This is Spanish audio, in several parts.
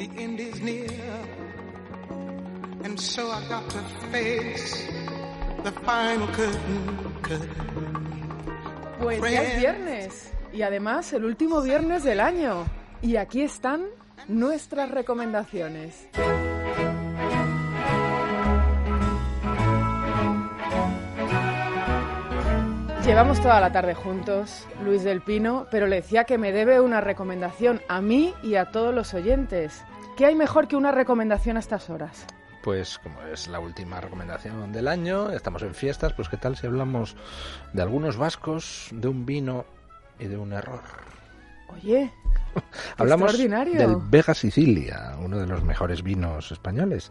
the end is near. And so I got to face the final curtain, curtain. Pues ya es viernes y además el último viernes del año. Y aquí están nuestras recomendaciones. Llevamos toda la tarde juntos, Luis del Pino, pero le decía que me debe una recomendación a mí y a todos los oyentes. ¿Qué hay mejor que una recomendación a estas horas? Pues como es la última recomendación del año, estamos en fiestas, pues qué tal si hablamos de algunos vascos, de un vino y de un error. Oye, hablamos extraordinario. del Vega Sicilia, uno de los mejores vinos españoles.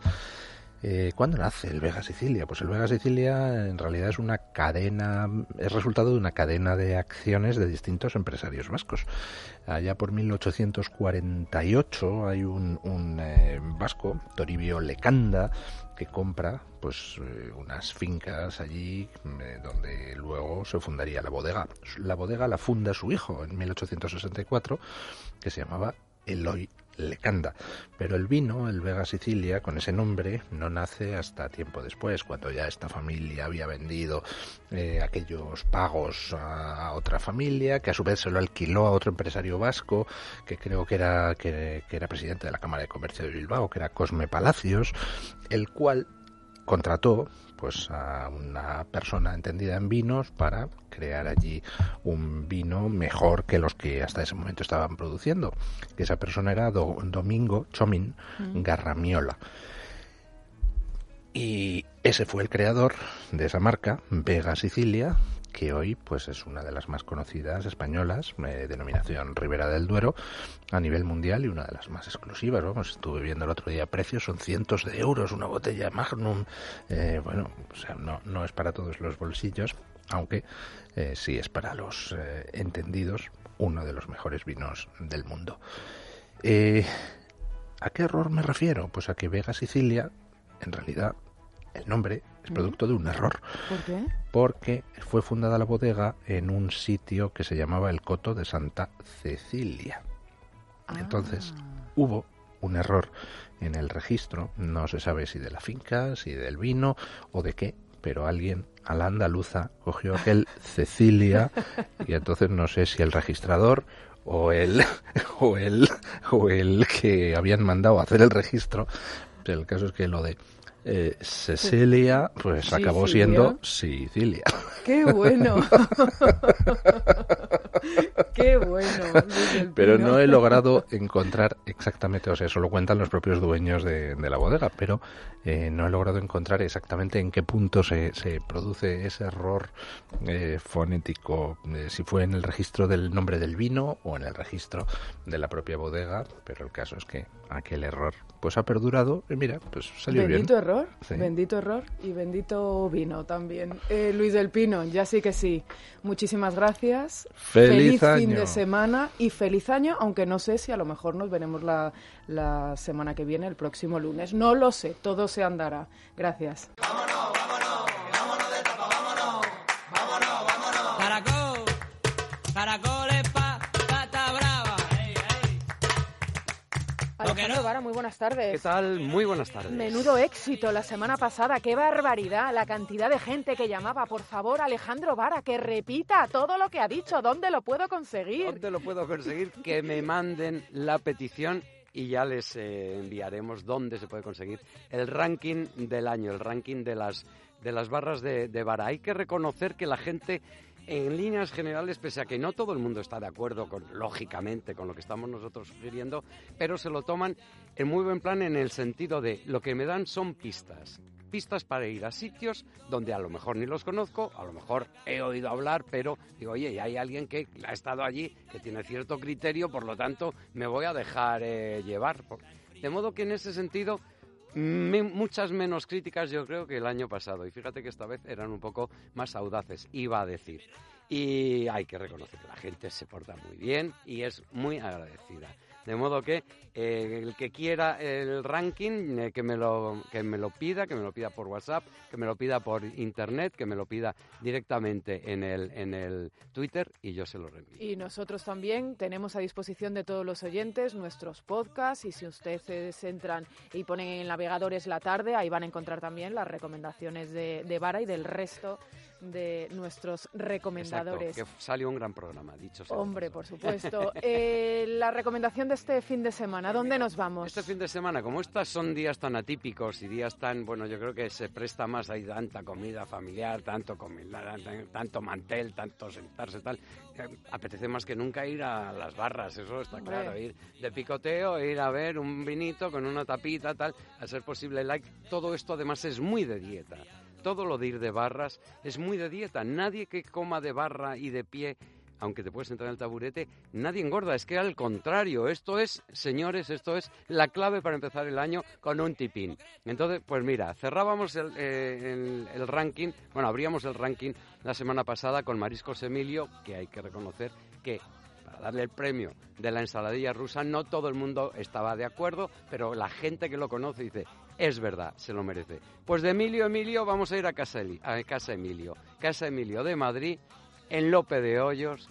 Eh, ¿Cuándo nace el Vega Sicilia? Pues el Vega Sicilia en realidad es una cadena, es resultado de una cadena de acciones de distintos empresarios vascos. Allá por 1848 hay un, un eh, vasco, Toribio Lecanda, que compra pues eh, unas fincas allí eh, donde luego se fundaría la bodega. La bodega la funda su hijo en 1864, que se llamaba Eloy Lecanda. Pero el vino, el Vega Sicilia, con ese nombre, no nace hasta tiempo después, cuando ya esta familia había vendido eh, aquellos pagos a, otra familia, que a su vez se lo alquiló a otro empresario vasco, que creo que era, que era presidente de la Cámara de Comercio de Bilbao, que era Cosme Palacios, el cual contrató pues a una persona entendida en vinos para crear allí un vino mejor que los que hasta ese momento estaban produciendo. Que esa persona era Do- Domingo Chomin Garramiola. Y ese fue el creador de esa marca, Vega Sicilia, que hoy pues es una de las más conocidas españolas, eh, denominación Ribera del Duero, a nivel mundial y una de las más exclusivas. Vamos, estuve viendo el otro día precios, son cientos de euros una botella Magnum. Eh, bueno, o sea, no, no es para todos los bolsillos, aunque eh, sí es para los eh, entendidos uno de los mejores vinos del mundo. ¿A qué error me refiero? Pues a que Vega Sicilia, en realidad, el nombre es producto de un error. ¿Por qué? porque fue fundada la bodega en un sitio que se llamaba el Coto de Santa Cecilia. Entonces hubo un error en el registro, no se sabe si de la finca, si del vino o de qué, pero alguien a la andaluza cogió aquel Cecilia y entonces no sé si el registrador o el o el o el que habían mandado a hacer el registro, pero el caso es que lo de eh, Cecilia pues acabó siendo Sicilia. ¡Qué bueno! ¡Qué bueno! Pero no he logrado encontrar exactamente, o sea, eso lo cuentan los propios dueños de, de la bodega, pero eh, no he logrado encontrar exactamente en qué punto se, se produce ese error eh, fonético, eh, si fue en el registro del nombre del vino o en el registro de la propia bodega, pero el caso es que aquel error pues ha perdurado y mira, pues salió bien. Error, Sí. bendito error y bendito vino también. Eh, Luis del Pino, ya sí que sí. Muchísimas gracias. ¡Feliz fin año! de semana y feliz año, aunque no sé si a lo mejor nos veremos la, la semana que viene, el próximo lunes. No lo sé, todo se andará. Gracias. Caracol, Alejandro Vara, muy buenas tardes. ¿Qué tal? Muy buenas tardes. Menudo éxito la semana pasada, qué barbaridad, la cantidad de gente que llamaba. Por favor, Alejandro Vara, que repita todo lo que ha dicho. ¿Dónde lo puedo conseguir? ¿Dónde lo puedo conseguir? Que me manden la petición y ya les eh, enviaremos dónde se puede conseguir el ranking del año, el ranking de las, de las barras de, de vara. Hay que reconocer que la gente, en líneas generales, pese a que no todo el mundo está de acuerdo, con, lógicamente, con lo que estamos nosotros sugiriendo, pero se lo toman en muy buen plan en el sentido de lo que me dan son pistas. Pistas para ir a sitios donde a lo mejor ni los conozco, a lo mejor he oído hablar, pero digo, oye, hay alguien que ha estado allí, que tiene cierto criterio, por lo tanto me voy a dejar eh, llevar. De modo que en ese sentido, me- muchas menos críticas yo creo que el año pasado. Y fíjate que esta vez eran un poco más audaces, iba a decir. Y hay que reconocer que la gente se porta muy bien y es muy agradecida. De modo que eh, el que quiera el ranking, eh, que, me lo, que me lo pida, que me lo pida por WhatsApp, que me lo pida por internet, que me lo pida directamente en el, en el Twitter y yo se lo reenvío. Y nosotros también tenemos a disposición de todos los oyentes nuestros podcasts y si ustedes entran y ponen en navegadores la tarde, ahí van a encontrar también las recomendaciones de, de Vara y del resto de nuestros recomendadores. Exacto, que salió un gran programa, dicho sea. Hombre, por supuesto. Eh, la recomendación de este fin de semana, ¿dónde nos vamos? Este fin de semana, como estos son días tan atípicos y días tan, bueno, yo creo que se presta más, hay tanta comida familiar, tanto comida, tanto mantel, tanto sentarse, tal, apetece más que nunca ir a las barras, eso está Hombre. claro, ir de picoteo, ir a ver un vinito con una tapita, tal, a ser posible like, todo esto además es muy de dieta. Todo lo de ir de barras es muy de dieta. Nadie que coma de barra y de pie aunque te puedes sentar en el taburete, nadie engorda. Es que al contrario, esto es, señores, esto es la clave para empezar el año con un tipín. Entonces, pues mira, cerrábamos el, eh, el- el ranking, bueno, abríamos el ranking la semana pasada con Mariscos Emilio, que hay que reconocer que para darle el premio de la ensaladilla rusa, no todo el mundo estaba de acuerdo, pero la gente que lo conoce dice, es verdad, se lo merece. Pues de Emilio Emilio vamos a ir a Casa, a Casa Emilio. Casa Emilio de Madrid, en Lope de Hoyos,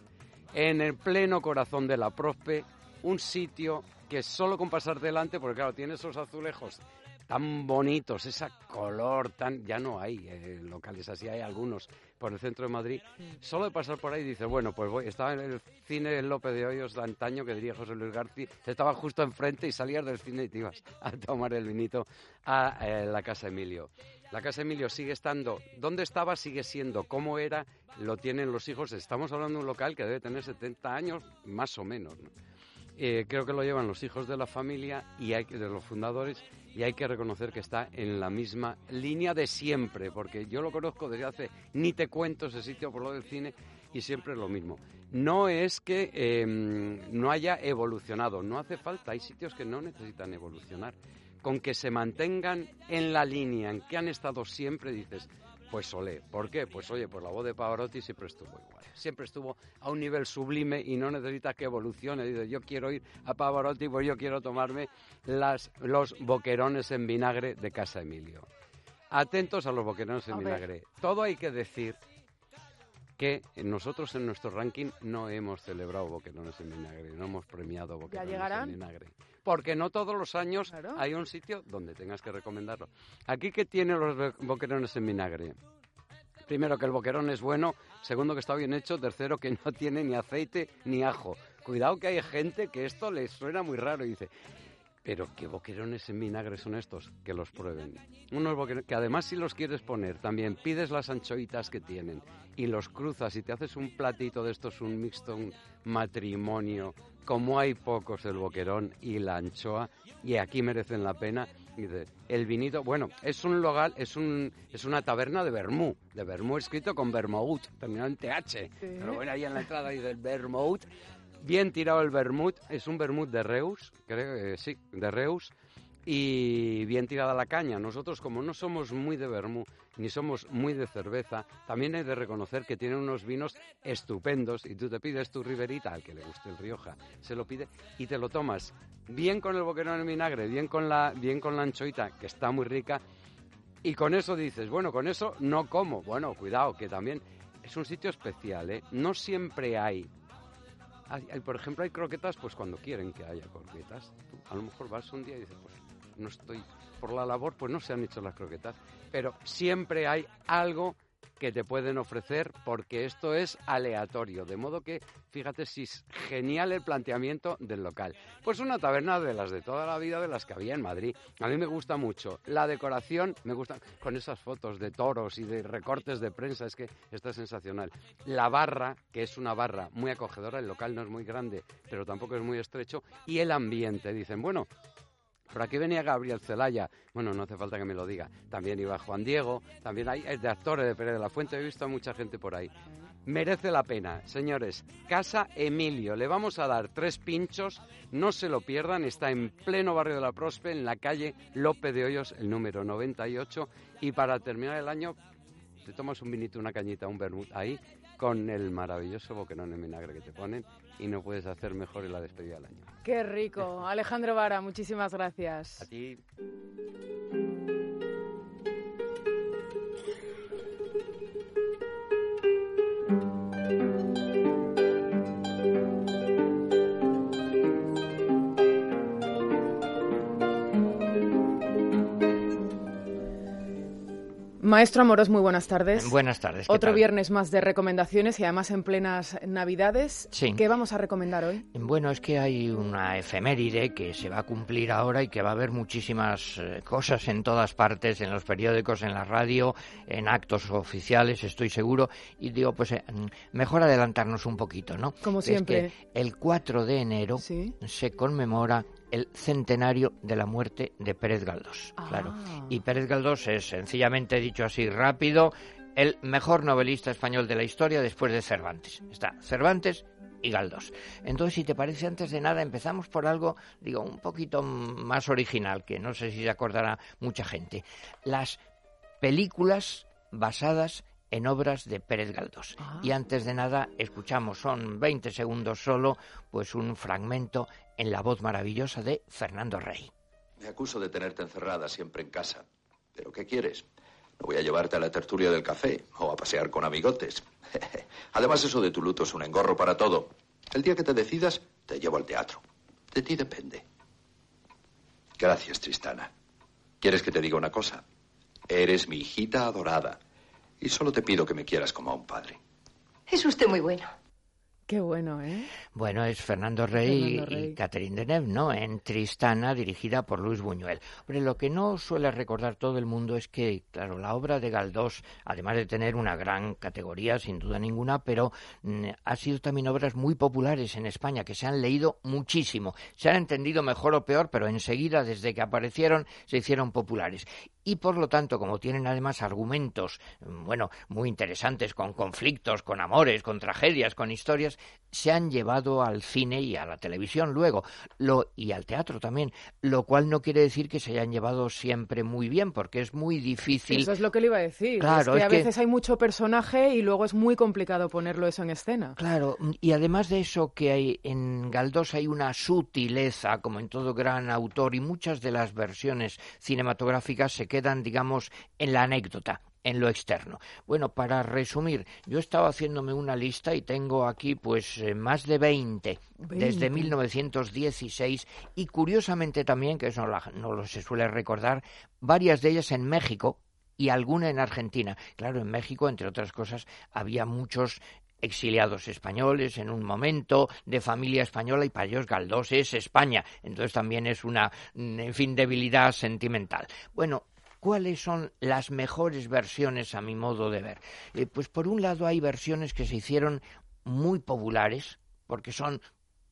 en el pleno corazón de la Prospe, un sitio que solo con pasar delante, porque claro, tiene esos azulejos tan bonitos, ese color tan... Ya no hay eh, locales así, hay algunos por el centro de Madrid. Solo de pasar por ahí dices, bueno, pues voy. Estaba en el cine Lope de Hoyos de antaño que diría José Luis García, estaba justo enfrente y salías del cine y te ibas a tomar el vinito a eh, la Casa Emilio. La Casa Emilio sigue estando, ¿dónde estaba? Sigue siendo, ¿cómo era? Lo tienen los hijos. Estamos hablando de un local que debe tener 70 años, más o menos. ¿no? Eh, creo que lo llevan los hijos de la familia y hay, de los fundadores y hay que reconocer que está en la misma línea de siempre, porque yo lo conozco desde hace, ni te cuento ese sitio por lo del cine y siempre es lo mismo. No es que eh, no haya evolucionado, no hace falta, hay sitios que no necesitan evolucionar. Con que se mantengan en la línea en que han estado siempre, dices, pues olé. ¿Por qué? Pues oye, pues la voz de Pavarotti siempre estuvo igual. Siempre estuvo a un nivel sublime y no necesita que evolucione. Dice, yo quiero ir a Pavarotti, pues yo quiero tomarme las, los boquerones en vinagre de Casa Emilio. Atentos a los boquerones en vinagre. Todo hay que decir que nosotros en nuestro ranking no hemos celebrado boquerones en vinagre, no hemos premiado boquerones en vinagre. Porque no todos los años Claro. hay un sitio donde tengas que recomendarlo. Aquí que tiene los bo- boquerones en vinagre. Primero que el boquerón es bueno, segundo que está bien hecho, tercero que no tiene ni aceite ni ajo. Cuidado que hay gente que esto les suena muy raro y dice, pero qué boquerones en vinagre son estos, que los prueben. Unos boquerones que además si los quieres poner, también pides las anchoitas que tienen y los cruzas y te haces un platito de estos, un mixto, un matrimonio, como hay pocos el boquerón y la anchoa, y aquí merecen la pena. Dice, el vinito, bueno, es un local, es un es una taberna de vermú, de vermú escrito con vermouth, terminado en TH. Pero bueno, ahí en la entrada dice el vermouth. Bien tirado el vermut, es un vermut de Reus, creo que sí, de Reus, y bien tirada la caña. Nosotros, como no somos muy de vermú, ni somos muy de cerveza, también hay de reconocer que tienen unos vinos estupendos y tú te pides tu riverita, al que le guste el Rioja, se lo pide y te lo tomas bien con el boquerón en vinagre, bien con la, bien con la anchoita, que está muy rica, y con eso dices, bueno, con eso no como. Bueno, cuidado, que también es un sitio especial, ¿eh? No siempre hay por ejemplo, hay croquetas, pues cuando quieren que haya croquetas. A lo mejor vas un día y dices, pues no estoy por la labor, pues no se han hecho las croquetas. Pero siempre hay algo que te pueden ofrecer porque esto es aleatorio. De modo que, fíjate si es genial el planteamiento del local. Pues una taberna de las de toda la vida, de las que había en Madrid. A mí me gusta mucho. La decoración, me gusta con esas fotos de toros y de recortes de prensa, es que está sensacional. La barra, que es una barra muy acogedora, el local no es muy grande, pero tampoco es muy estrecho. Y el ambiente, dicen, bueno, por aquí venía Gabriel Celaya. Bueno, no hace falta que me lo diga. También iba Juan Diego. También hay de actores de Pérez de la Fuente. He visto a mucha gente por ahí. Merece la pena, señores. Casa Emilio. Le vamos a dar tres pinchos. No se lo pierdan. Está en pleno barrio de la Prospe, en la calle Lope de Hoyos, el número 98. Y para terminar el año, te tomas un vinito, una cañita, un vermut ahí con el maravilloso boquerón en vinagre que te ponen y no puedes hacer mejor en la despedida del año. Qué rico. Alejandro Vara, muchísimas gracias. A ti. Maestro Amoros, muy buenas tardes. Buenas tardes. ¿qué Otro tal? viernes más de recomendaciones y además en plenas Navidades. Sí. ¿Qué vamos a recomendar hoy? Bueno, es que hay una efeméride que se va a cumplir ahora y que va a haber muchísimas eh, cosas en todas partes, en los periódicos, en la radio, en actos oficiales, estoy seguro. Y digo, pues eh, mejor adelantarnos un poquito, ¿no? Como Es siempre. que el 4 de enero Sí. se conmemora el centenario de la muerte de Pérez Galdós. Ah. Claro. Y Pérez Galdós es, sencillamente dicho así rápido, el mejor novelista español de la historia después de Cervantes. Está Cervantes y Galdós. Entonces, si te parece, antes de nada, empezamos por algo, digo, un poquito más original, que no sé si se acordará mucha gente. Las películas basadas en obras de Pérez Galdós. Ah. Y antes de nada, escuchamos, son 20 segundos solo, pues un fragmento en la voz maravillosa de Fernando Rey. Me acuso de tenerte encerrada siempre en casa. ¿Pero qué quieres? No voy a llevarte a la tertulia del café o a pasear con amigotes. Además, eso de tu luto es un engorro para todo. El día que te decidas, te llevo al teatro. De ti depende. Gracias, Tristana. ¿Quieres que te diga una cosa? Eres mi hijita adorada. Y solo te pido que me quieras como a un padre. Es usted muy bueno. Qué bueno, ¿eh? Bueno, es Fernando Rey, Fernando Rey. y Catherine Deneuve, ¿no? En Tristana, dirigida por Luis Buñuel. Hombre, lo que no suele recordar todo el mundo es que, claro, la obra de Galdós, además de tener una gran categoría, sin duda ninguna, pero mm, ha sido también obras muy populares en España, que se han leído muchísimo. Se han entendido mejor o peor, pero enseguida, desde que aparecieron, se hicieron populares. Y por lo tanto, como tienen además argumentos, mm, bueno, muy interesantes, con conflictos, con amores, con tragedias, con historias, se han llevado al cine y a la televisión luego, lo, y al teatro también, lo cual no quiere decir que se hayan llevado siempre muy bien, porque es muy difícil. Eso es lo que le iba a decir. Claro, es que es a que- veces hay mucho personaje y luego es muy complicado ponerlo eso en escena. Claro, y además de eso que hay en Galdós hay una sutileza, como en todo gran autor, y muchas de las versiones cinematográficas se quedan, digamos, en la anécdota en lo externo. Bueno, para resumir, yo estaba haciéndome una lista y tengo aquí pues eh, más de 20, desde 20. 1916 y curiosamente también, que eso no, la- no lo se suele recordar, varias de ellas en México y alguna en Argentina. Claro, en México, entre otras cosas, había muchos exiliados españoles en un momento, de familia española, y para ellos Galdós es España. Entonces también es una, mm, en fin, debilidad sentimental. Bueno, ¿cuáles son las mejores versiones a mi modo de ver? Eh, pues por un lado hay versiones que se hicieron muy populares, porque son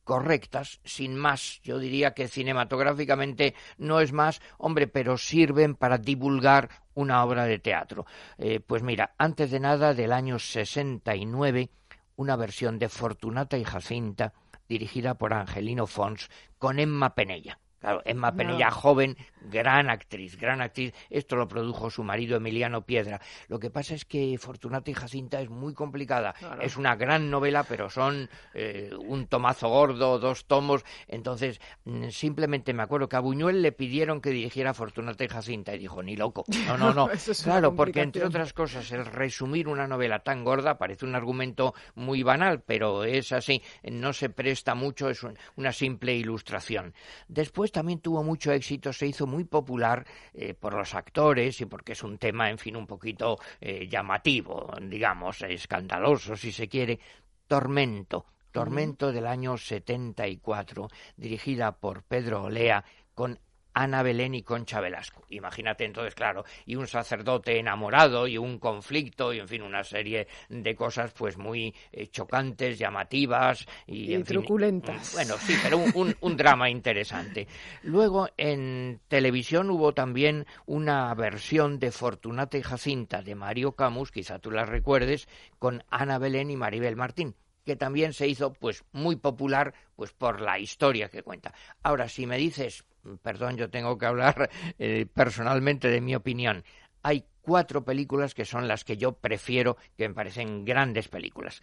correctas, sin más. Yo diría que cinematográficamente no es más, hombre, pero sirven para divulgar una obra de teatro. Eh, pues mira, antes de nada, del año 69, una versión de Fortunata y Jacinta, dirigida por Angelino Fons, con Emma Penella. Claro, Emma Penella, joven, gran actriz, gran actriz. Esto lo produjo su marido Emiliano Piedra. Lo que pasa es que Fortunata y Jacinta es muy complicada. Es una gran novela, pero son eh, un tomazo gordo, dos tomos. Entonces, mm, simplemente me acuerdo que a Buñuel le pidieron que dirigiera Fortunata y Jacinta y dijo, ni loco. No, no, no. Es claro, porque entre otras cosas, el resumir una novela tan gorda parece un argumento muy banal, pero es así. No se presta mucho, es un- una simple ilustración. Después también tuvo mucho éxito, se hizo muy popular eh, por los actores y porque es un tema, en fin, un poquito eh, llamativo, digamos, escandaloso, si se quiere. Tormento. Tormento del año 74, dirigida por Pedro Olea, con Ana Belén y Concha Velasco. Imagínate entonces, claro, y un sacerdote enamorado y un conflicto y en fin una serie de cosas pues muy eh, chocantes, llamativas y, Y en fin, truculentas. bueno, sí, pero un, un- un drama interesante. Luego en televisión hubo también una versión de Fortunata y Jacinta de Mario Camus, quizá tú la recuerdes, con Ana Belén y Maribel Martín que también se hizo pues muy popular pues por la historia que cuenta. Ahora, si me dices, perdón, yo tengo que hablar eh, personalmente de mi opinión, hay cuatro películas que son las que yo prefiero, que me parecen grandes películas.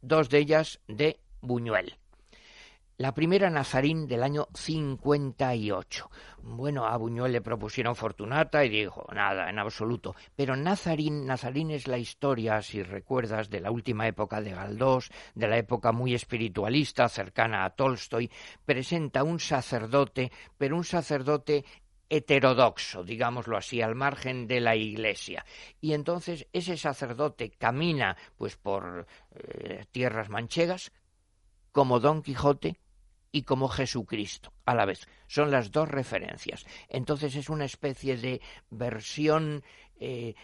Dos de ellas de Buñuel. La primera Nazarín del año 58. Bueno, a Buñuel le propusieron Fortunata y dijo, nada, en absoluto. Pero Nazarín, Nazarín es la historia, si recuerdas, de la última época de Galdós, de la época muy espiritualista, cercana a Tolstoy. Presenta un sacerdote, pero un sacerdote heterodoxo, digámoslo así, al margen de la iglesia. Y entonces ese sacerdote camina pues por eh, tierras manchegas como Don Quijote y como Jesucristo a la vez. Son las dos referencias. Entonces es una especie de versión eh,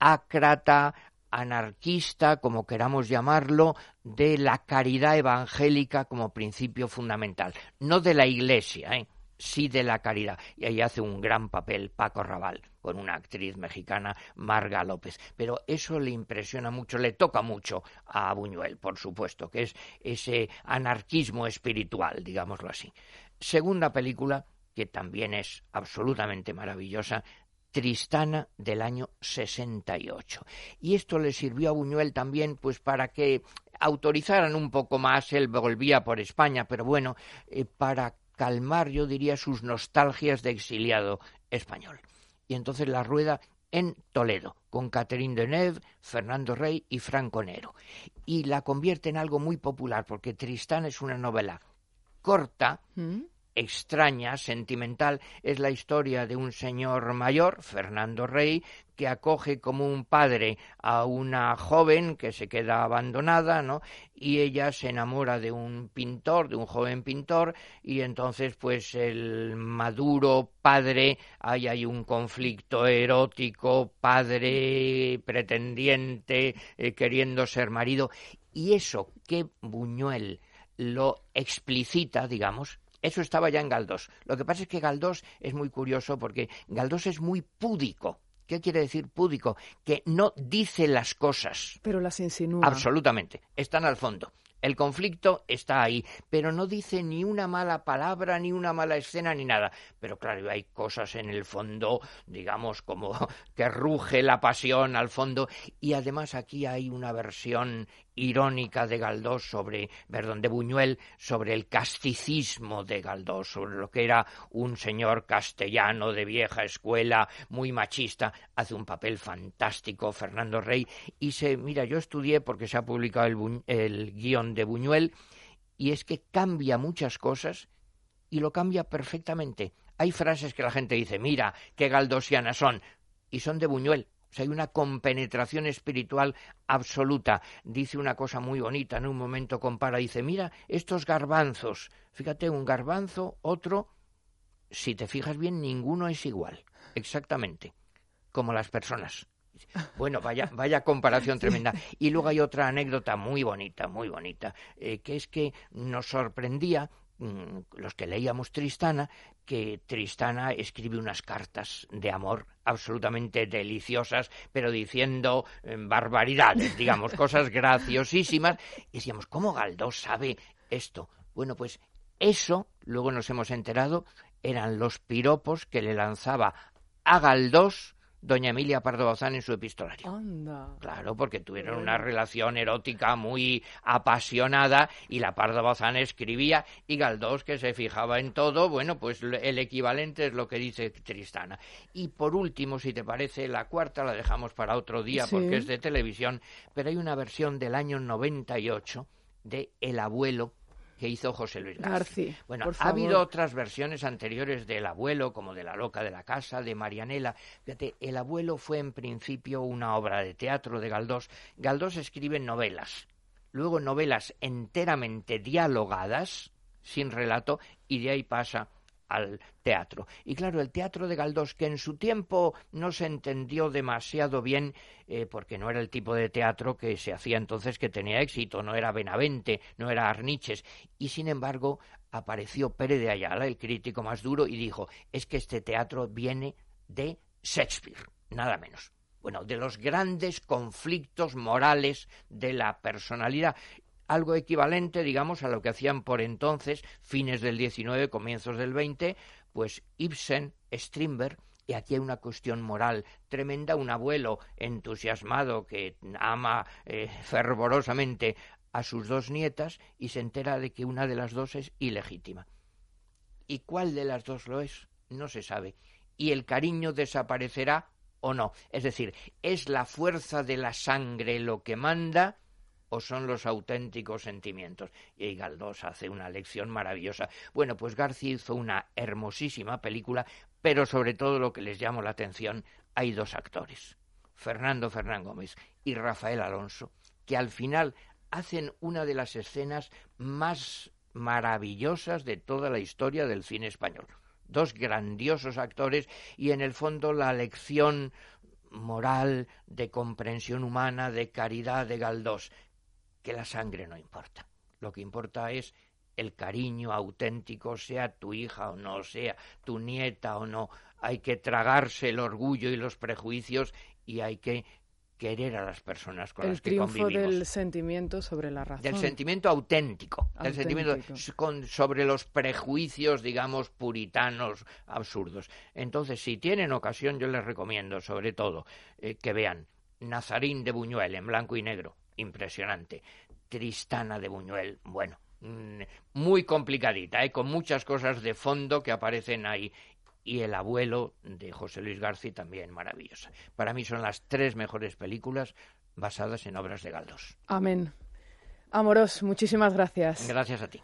ácrata, anarquista, como queramos llamarlo, de la caridad evangélica como principio fundamental. No de la Iglesia, ¿eh? sí de la caridad. Y ahí hace un gran papel Paco Raval con una actriz mexicana, Marga López. Pero eso le impresiona mucho, le toca mucho a Buñuel, por supuesto, que es ese anarquismo espiritual, digámoslo así. Segunda película, que también es absolutamente maravillosa, Tristana del año 68. Y esto le sirvió a Buñuel también pues para que autorizaran un poco más, él volvía por España, pero bueno, eh, para calmar, yo diría, sus nostalgias de exiliado español. Y entonces la rueda en Toledo, con Catherine Deneuve, Fernando Rey y Franco Nero. Y la convierte en algo muy popular, porque Tristán es una novela corta, ¿Mm? Extraña, sentimental, es la historia de un señor mayor, Fernando Rey, que acoge como un padre a una joven que se queda abandonada, ¿no? Y ella se enamora de un pintor, de un joven pintor, y entonces pues el maduro padre, ahí hay un conflicto erótico, padre pretendiente, eh, queriendo ser marido, y eso que Buñuel lo explicita, digamos, eso estaba ya en Galdós. Lo que pasa es que Galdós es muy curioso porque Galdós es muy púdico. ¿Qué quiere decir púdico? Que no dice las cosas. Pero las insinúa. Absolutamente. Están al fondo. El conflicto está ahí, pero no dice ni una mala palabra, ni una mala escena, ni nada. Pero claro, hay cosas en el fondo, digamos, como que ruge la pasión al fondo. Y además aquí hay una versión irónica de Galdós sobre, perdón, de Buñuel sobre el casticismo de Galdós, sobre lo que era un señor castellano de vieja escuela, muy machista, hace un papel fantástico Fernando Rey y se, mira, yo estudié porque se ha publicado el, el guion de Buñuel y es que cambia muchas cosas y lo cambia perfectamente. Hay frases que la gente dice, mira, qué galdosianas son, y son de Buñuel, hay una compenetración espiritual absoluta. Dice una cosa muy bonita, en un momento compara, dice, mira, estos garbanzos, fíjate, un garbanzo, otro, si te fijas bien, ninguno es igual, exactamente, como las personas. Bueno, vaya, vaya comparación tremenda. Y luego hay otra anécdota muy bonita, muy bonita, eh, que es que nos sorprendía los que leíamos Tristana, que Tristana escribe unas cartas de amor absolutamente deliciosas, pero diciendo eh, barbaridades, digamos, cosas graciosísimas. Y decíamos, ¿cómo Galdós sabe esto? Bueno, pues eso, luego nos hemos enterado, eran los piropos que le lanzaba a Galdós doña Emilia Pardo Bazán en su epistolario. Claro, porque tuvieron una relación erótica muy apasionada y la Pardo Bazán escribía y Galdós, que se fijaba en todo, bueno, pues el equivalente es lo que dice Tristana. Y por último, si te parece, la cuarta la dejamos para otro día porque es de televisión, pero hay una versión del año 98 de El abuelo que hizo José Luis García. bueno, ha habido otras versiones anteriores del abuelo, como de La loca de la casa, de Marianela. Fíjate, el abuelo fue en principio una obra de teatro de Galdós. Galdós escribe novelas, luego novelas enteramente dialogadas, sin relato, y de ahí pasa al teatro. Y claro, el teatro de Galdós, que en su tiempo no se entendió demasiado bien, eh, porque no era el tipo de teatro que se hacía entonces que tenía éxito, no era Benavente, no era Arniches, y sin embargo apareció Pérez de Ayala, el crítico más duro, y dijo, es que este teatro viene de Shakespeare, nada menos bueno, de los grandes conflictos morales de la personalidad algo equivalente, digamos, a lo que hacían por entonces, fines del XIX, comienzos del XX, pues Ibsen, Strindberg, Y aquí hay una cuestión moral tremenda. Un abuelo entusiasmado que ama eh, fervorosamente a sus dos nietas y se entera de que una de las dos es ilegítima. ¿Y cuál de las dos lo es? No se sabe. ¿Y el cariño desaparecerá o no? Es decir, ¿es la fuerza de la sangre lo que manda o son los auténticos sentimientos? Y Galdós hace una lección maravillosa. Bueno, pues García hizo una hermosísima película, pero sobre todo lo que les llamó la atención, hay dos actores, Fernando Fernán Gómez y Rafael Alonso, que al final hacen una de las escenas más maravillosas de toda la historia del cine español. Dos grandiosos actores y en el fondo la lección moral de comprensión humana, de caridad de Galdós, que la sangre no importa. Lo que importa es el cariño auténtico, sea tu hija o no, sea tu nieta o no. Hay que tragarse el orgullo y los prejuicios y hay que querer a las personas con las que convivimos. El triunfo del sentimiento sobre la razón. Del sentimiento auténtico, del sentimiento con, sobre los prejuicios, digamos, puritanos absurdos. Entonces, si tienen ocasión, yo les recomiendo, sobre todo, eh, que vean Nazarín de Buñuel en blanco y negro, impresionante. Tristana de Buñuel, bueno, mm, muy complicadita, ¿eh? con muchas cosas de fondo que aparecen ahí y El abuelo de José Luis García también maravillosa. Para mí son las tres mejores películas basadas en obras de Galdós. Amén. Amoros, muchísimas gracias. Gracias a ti.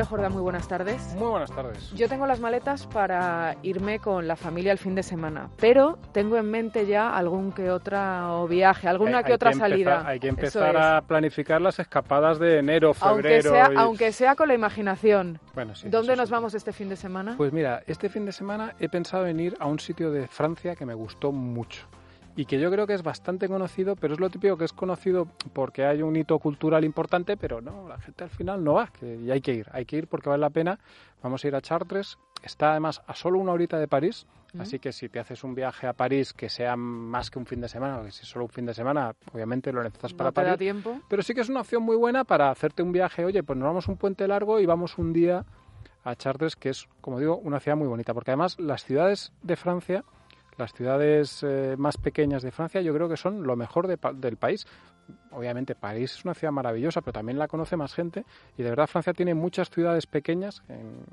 Carmelo Jordán, muy buenas tardes. Muy buenas tardes. Yo tengo las maletas para irme con la familia el fin de semana, pero tengo en mente ya algún que otro viaje, alguna que otra salida. hay que empezar a planificar las escapadas de enero, febrero. Aunque sea, aunque sea con la imaginación. Bueno, sí, ¿Dónde nos vamos este fin de semana? Pues mira, este fin de semana he pensado en ir a un sitio de Francia que me gustó mucho y que yo creo que es bastante conocido, pero es lo típico que es conocido porque hay un hito cultural importante, pero no, la gente al final no va, que, y hay que ir, hay que ir porque vale la pena. Vamos a ir a Chartres, está además a solo una horita de París, así que si te haces un viaje a París que sea más que un fin de semana, porque si es solo un fin de semana, obviamente lo necesitas para París. tiempo. Pero sí que es una opción muy buena para hacerte un viaje, oye, pues nos vamos un puente largo y vamos un día a Chartres, que es, como digo, una ciudad muy bonita, porque además las ciudades de Francia las ciudades eh, más pequeñas de Francia yo creo que son lo mejor del país. Obviamente París es una ciudad maravillosa, pero también la conoce más gente y de verdad Francia tiene muchas ciudades pequeñas en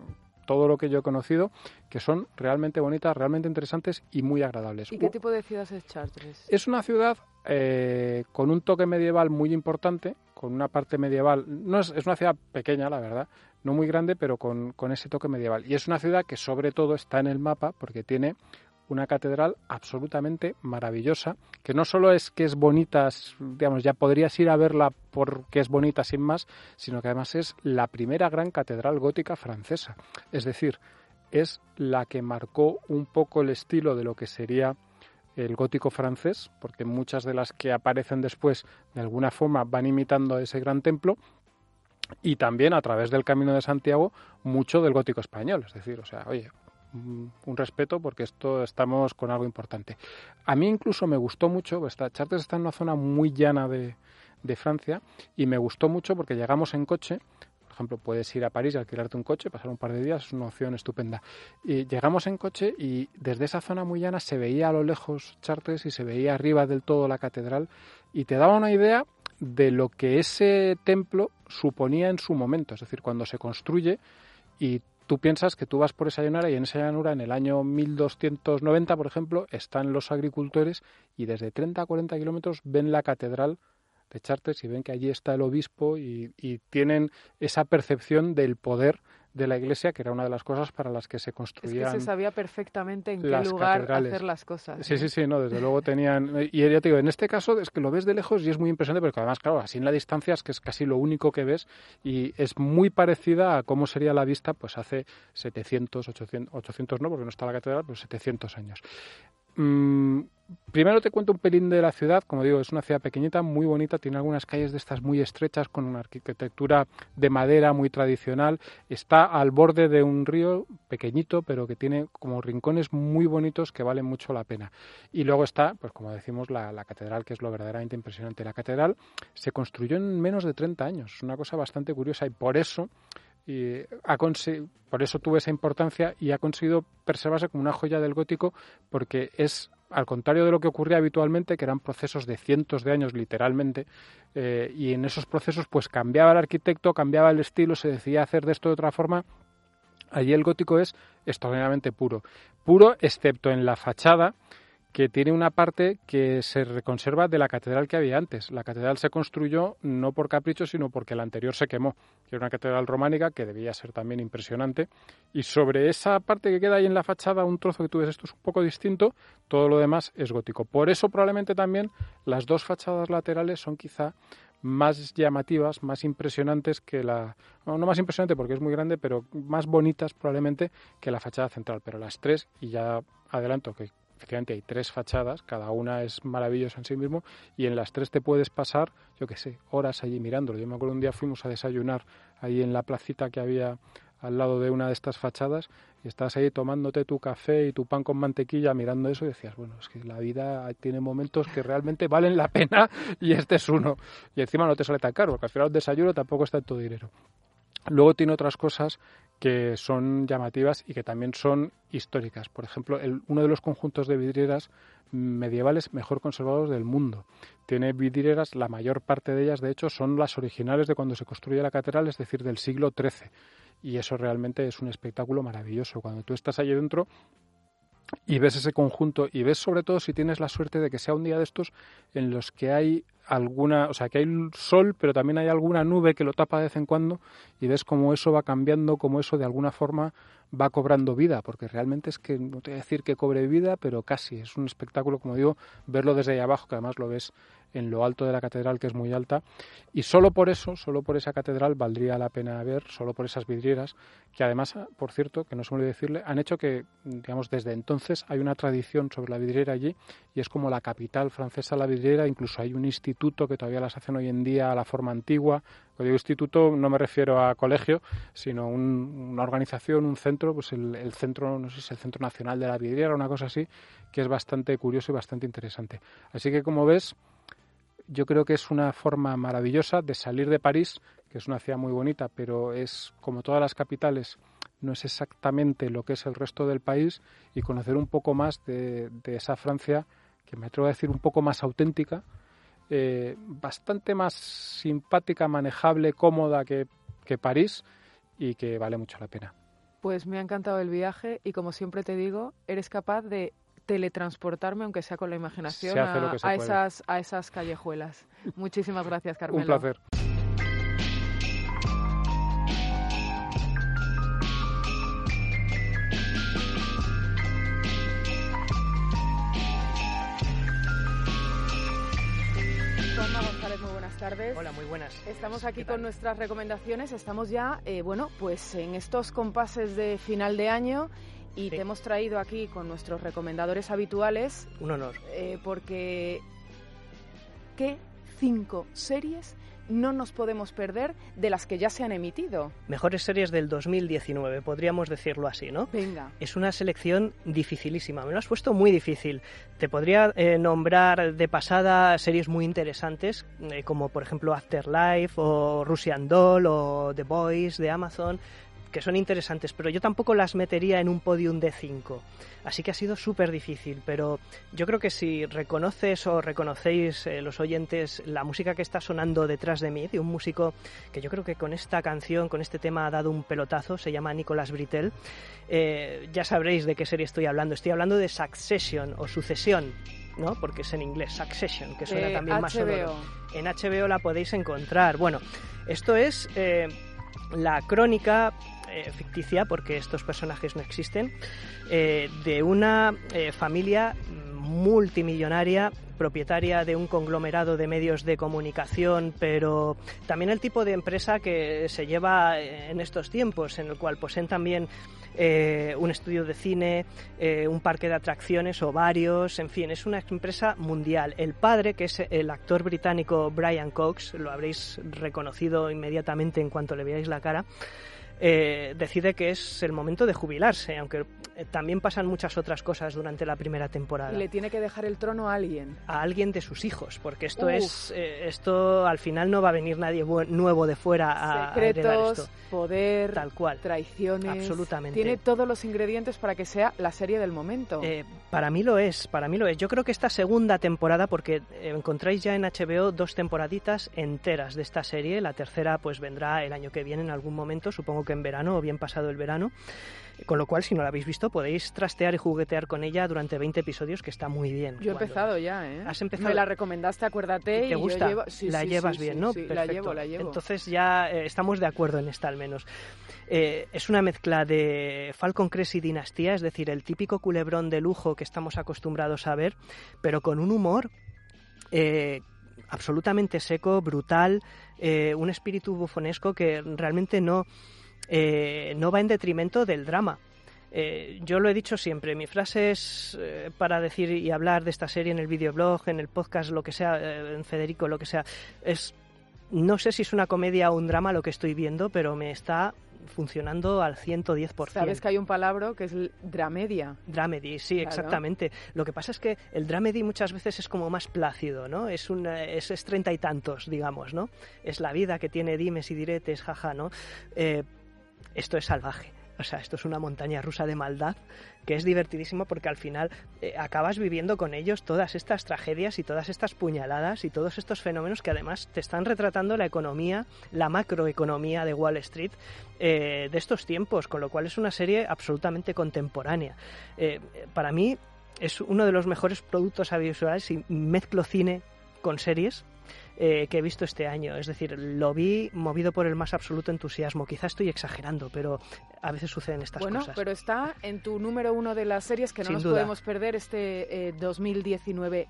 todo lo que yo he conocido que son realmente bonitas, realmente interesantes y muy agradables. ¿Y qué tipo de ciudad es Chartres? Es una ciudad eh, con un toque medieval muy importante, con una parte medieval. No es, es, una ciudad pequeña, la verdad, no muy grande, pero con, con ese toque medieval. Y es una ciudad que sobre todo está en el mapa porque tiene una catedral absolutamente maravillosa, que no solo es que es bonita, digamos, ya podrías ir a verla porque es bonita sin más, sino que además es la primera gran catedral gótica francesa. Es decir, es la que marcó un poco el estilo de lo que sería el gótico francés, porque muchas de las que aparecen después de alguna forma van imitando ese gran templo, y también a través del Camino de Santiago mucho del gótico español, es decir, o sea, oye, un respeto porque esto estamos con algo importante. A mí incluso me gustó mucho, esta, Chartres está en una zona muy llana de, de Francia y me gustó mucho porque llegamos en coche, por ejemplo, puedes ir a París y alquilarte un coche, pasar un par de días, es una opción estupenda. Y llegamos en coche y desde esa zona muy llana se veía a lo lejos Chartres y se veía arriba del todo la catedral y te daba una idea de lo que ese templo suponía en su momento, es decir, cuando se construye y tú piensas que tú vas por esa llanura y en esa llanura en el año 1290, por ejemplo, están los agricultores y desde 30 a 40 kilómetros ven la catedral de Chartres y ven que allí está el obispo y, y tienen esa percepción del poder de la iglesia, que era una de las cosas para las que se construían. Es que se sabía perfectamente en qué lugar hacer las cosas. Sí, sí, sí, no, desde luego tenían. Y ya te digo, en este caso es que lo ves de lejos y es muy impresionante, porque además, claro, así en la distancia es que es casi lo único que ves y es muy parecida a cómo sería la vista pues hace 700, 800, 800 no, porque no está la catedral, pero 700 años. Mm, primero te cuento un pelín de la ciudad. Como digo, es una ciudad pequeñita, muy bonita. Tiene algunas calles de estas muy estrechas con una arquitectura de madera muy tradicional. Está al borde de un río pequeñito, pero que tiene como rincones muy bonitos que valen mucho la pena. Y luego está, pues como decimos, la, la catedral, que es lo verdaderamente impresionante. La catedral se construyó en menos de 30 años. Es una cosa bastante curiosa y por eso y ha por eso tuvo esa importancia y ha conseguido preservarse como una joya del gótico porque es al contrario de lo que ocurría habitualmente, que eran procesos de cientos de años literalmente, eh, y en esos procesos pues cambiaba el arquitecto, cambiaba el estilo, se decidía hacer de esto de otra forma. Allí el gótico es extraordinariamente puro, puro excepto en la fachada, que tiene una parte que se reconserva de la catedral que había antes. La catedral se construyó no por capricho, sino porque la anterior se quemó, que era una catedral románica que debía ser también impresionante. Y sobre esa parte que queda ahí en la fachada, un trozo que tú ves, esto es un poco distinto, todo lo demás es gótico. Por eso probablemente también las dos fachadas laterales son quizá más llamativas, más impresionantes que la... No más impresionante porque es muy grande, pero más bonitas probablemente que la fachada central. Pero las tres, y ya adelanto que efectivamente hay tres fachadas, cada una es maravillosa en sí mismo, y en las tres te puedes pasar, yo qué sé, horas allí mirándolo. Yo me acuerdo un día fuimos a desayunar ahí en la placita que había al lado de una de estas fachadas y estás ahí tomándote tu café y tu pan con mantequilla mirando eso y decías, bueno, es que la vida tiene momentos que realmente valen la pena y este es uno. Y encima no te sale tan caro, porque al final el desayuno tampoco está en tu dinero. Luego tiene otras cosas que son llamativas y que también son históricas. Por ejemplo, uno de los conjuntos de vidrieras medievales mejor conservados del mundo. Tiene vidrieras, la mayor parte de ellas, de hecho, son las originales de cuando se construye la catedral, es decir, del siglo XIII. Y eso realmente es un espectáculo maravilloso. Cuando tú estás allí dentro, y ves ese conjunto y ves sobre todo si tienes la suerte de que sea un día de estos en los que hay alguna, o sea, que hay sol, pero también hay alguna nube que lo tapa de vez en cuando y ves cómo eso va cambiando, cómo eso de alguna forma va cobrando vida, porque realmente es que no te voy a decir que cobre vida, pero casi es un espectáculo, como digo, verlo desde ahí abajo, que además lo ves en lo alto de la catedral, que es muy alta, y solo por eso, solo por esa catedral valdría la pena ver, solo por esas vidrieras, que además, por cierto, que no olvide decirle, han hecho que, digamos, desde entonces hay una tradición sobre la vidriera allí, y es como la capital francesa la vidriera, incluso hay un instituto que todavía las hacen hoy en día a la forma antigua, cuando digo instituto no me refiero a colegio, sino una organización, un centro, pues el, el, centro, no sé si es el Centro Nacional de la Vidriera, una cosa así, que es bastante curioso y bastante interesante. Así que como ves, yo creo que es una forma maravillosa de salir de París, que es una ciudad muy bonita, pero es como todas las capitales, no es exactamente lo que es el resto del país y conocer un poco más de, esa Francia, que me atrevo a decir un poco más auténtica, eh, bastante más simpática, manejable, cómoda que, que París y que vale mucho la pena. Pues me ha encantado el viaje y como siempre te digo, eres capaz de teletransportarme, aunque sea con la imaginación, a, esas, a esas callejuelas. Muchísimas gracias, Carmelo. Un placer. muy buenas tardes. Hola, muy buenas. Estamos aquí con nuestras recomendaciones. Estamos ya, eh, bueno, pues en estos compases de final de año y te hemos traído aquí con nuestros recomendadores habituales. Un honor. Eh, porque, ¿qué cinco series no nos podemos perder de las que ya se han emitido? Mejores series del 2019, podríamos decirlo así, ¿no? Venga. Es una selección dificilísima, me lo has puesto muy difícil. Te podría eh, nombrar de pasada series muy interesantes, eh, como por ejemplo Afterlife o Russian Doll o The Boys de Amazon que son interesantes, pero yo tampoco las metería en un podium de 5. Así que ha sido súper difícil, pero yo creo que si reconoces o reconocéis eh, los oyentes la música que está sonando detrás de mí, de un músico que yo creo que con esta canción, con este tema ha dado un pelotazo, se llama Nicolas Britell, eh, ya sabréis de qué serie estoy hablando. Estoy hablando de Succession o Sucesión, ¿no? Porque es en inglés, Succession, que suena también más sonoro. En HBO la podéis encontrar. Bueno, esto es eh, la crónica eh, ficticia, porque estos personajes no existen, eh, de una eh, familia multimillonaria, propietaria de un conglomerado de medios de comunicación, pero también el tipo de empresa que se lleva en estos tiempos, en el cual poseen también eh, un estudio de cine, eh, un parque de atracciones o varios, en fin, es una empresa mundial. El padre, que es el actor británico Brian Cox, lo habréis reconocido inmediatamente en cuanto le veáis la cara, eh, decide que es el momento de jubilarse, aunque también pasan muchas otras cosas durante la primera temporada. Y le tiene que dejar el trono a alguien. A alguien de sus hijos, porque esto es eh, esto al final no va a venir nadie nuevo de fuera a, Secretos, esto. poder, tal cual, traiciones. Absolutamente. Tiene todos los ingredientes para que sea la serie del momento. para mí lo es, para mí lo es. Yo creo que esta segunda temporada, porque encontráis ya en HBO dos temporaditas enteras de esta serie, la tercera pues vendrá el año que viene en algún momento, supongo que en verano o bien pasado el verano. Con lo cual, si no la habéis visto, podéis trastear y juguetear con ella durante 20 episodios, que está muy bien. Yo he empezado ya, ¿eh? Has empezado. Me la recomendaste, acuérdate. ¿Te gusta? Yo la llevas bien, ¿no? la llevo, la llevo. Entonces ya eh, estamos de acuerdo en esta al menos. Eh, es una mezcla de Falcon Crest y Dinastía, es decir, el típico culebrón de lujo que estamos acostumbrados a ver, pero con un humor eh, absolutamente seco, brutal, un espíritu bufonesco que realmente no eh, no va en detrimento del drama. Eh, yo lo he dicho siempre, mi frase es eh, para decir y hablar de esta serie en el videoblog, en el podcast, lo que sea, en Federico, lo que sea, es no sé si es una comedia o un drama lo que estoy viendo, pero me está funcionando al 110%. Sabes que hay un palabra que es dramedia. Dramedy, sí, exactamente. Lo que pasa es que el dramedy muchas veces es como más plácido, ¿no? Es, un, es, treinta y tantos, digamos, ¿no? Es la vida que tiene dimes y diretes, jaja, ¿no? esto es salvaje. O sea, esto es una montaña rusa de maldad que es divertidísimo porque al final eh, acabas viviendo con ellos todas estas tragedias y todas estas puñaladas y todos estos fenómenos que además te están retratando la economía, la macroeconomía de Wall Street eh, de estos tiempos, con lo cual es una serie absolutamente contemporánea. Eh, para mí es uno de los mejores productos audiovisuales y mezclo cine con series eh, que he visto este año. Es decir, lo vi movido por el más absoluto entusiasmo. Quizá estoy exagerando, pero a veces suceden estas cosas. Bueno, pero está en tu número uno de las series que no nos podemos perder este 2019 eh,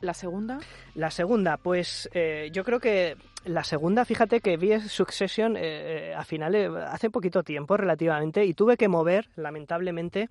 ¿La segunda? La segunda, pues eh, yo creo que la segunda, fíjate que vi Succession eh, eh, a finales, hace poquito tiempo relativamente, y tuve que mover, lamentablemente,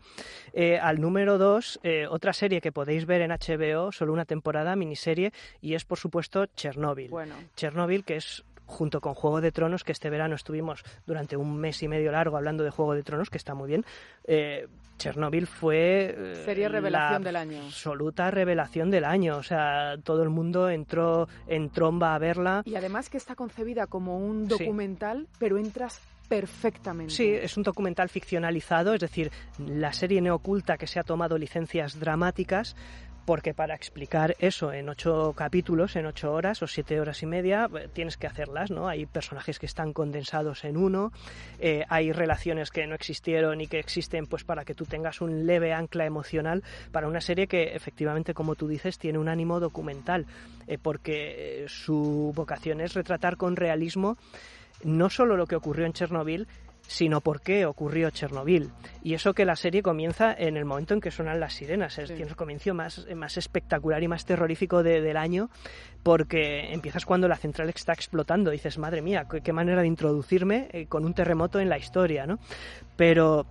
al número dos otra serie que podéis ver en HBO, solo una temporada, miniserie, y es por supuesto Chernobyl. Bueno. Chernobyl, que es junto con Juego de Tronos, que este verano estuvimos durante un mes y medio largo hablando de Juego de Tronos, que está muy bien. Eh, Chernobyl fue eh, Sería revelación del año. Absoluta revelación del año. O sea, todo el mundo entró en tromba a verla. Y además que está concebida como un documental, pero entras perfectamente. Sí, es un documental ficcionalizado, es decir, la serie neoculta que se ha tomado licencias dramáticas porque para explicar eso en ocho capítulos, en ocho horas o siete horas y media, eh, tienes que hacerlas, ¿no? Hay personajes que están condensados en uno, eh, hay relaciones que no existieron y que existen pues para que tú tengas un leve ancla emocional para una serie que efectivamente, como tú dices, tiene un ánimo documental, eh, porque su vocación es retratar con realismo no solo lo que ocurrió en Chernobyl, sino por qué ocurrió Chernobyl. Y eso que la serie comienza en el momento en que suenan las sirenas. Es el comienzo más, más espectacular y más terrorífico del año, porque empiezas cuando la central está explotando. dices, madre mía, qué, manera de introducirme eh, con un terremoto en la historia, ¿no? Pero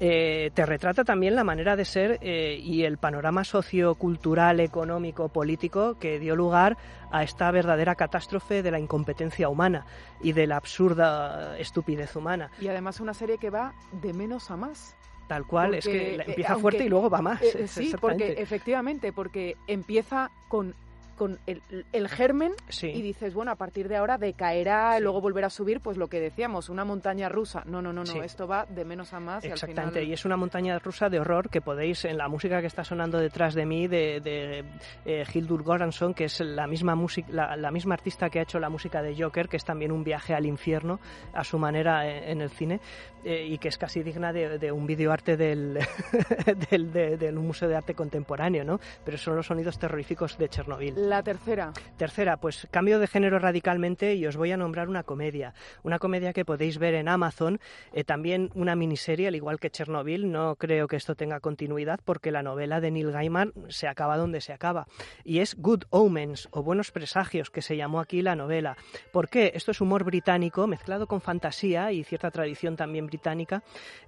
eh, te retrata también la manera de ser eh, y el panorama sociocultural, económico, político que dio lugar a esta verdadera catástrofe de la incompetencia humana y de la absurda estupidez humana. Y además una serie que va de menos a más. Tal cual, es que empieza fuerte y luego va más. sí, porque efectivamente, porque empieza con con el, germen y dices, bueno, a partir de ahora decaerá, luego volverá a subir, pues lo que decíamos, una montaña rusa. No, no, no, no, esto va de menos a más. Exactamente, y, y, es una montaña rusa de horror que podéis, en la música que está sonando detrás de mí, de, de eh, Hildur Goranson, que es la misma, música, la, misma artista que ha hecho la música de Joker, que es también un viaje al infierno a su manera en, el cine, eh, y que es casi digna de, un videoarte del, del, del Museo de Arte Contemporáneo, ¿no? Pero son los sonidos terroríficos de Chernobyl La tercera. Tercera, pues cambio de género radicalmente y os voy a nombrar una comedia. Una comedia que podéis ver en Amazon, eh, también una miniserie, al igual que Chernobyl. No creo que esto tenga continuidad porque la novela de Neil Gaiman se acaba donde se acaba. Y es Good Omens o Buenos Presagios, que se llamó aquí la novela. ¿Por qué? Esto es humor británico mezclado con fantasía y cierta tradición también británica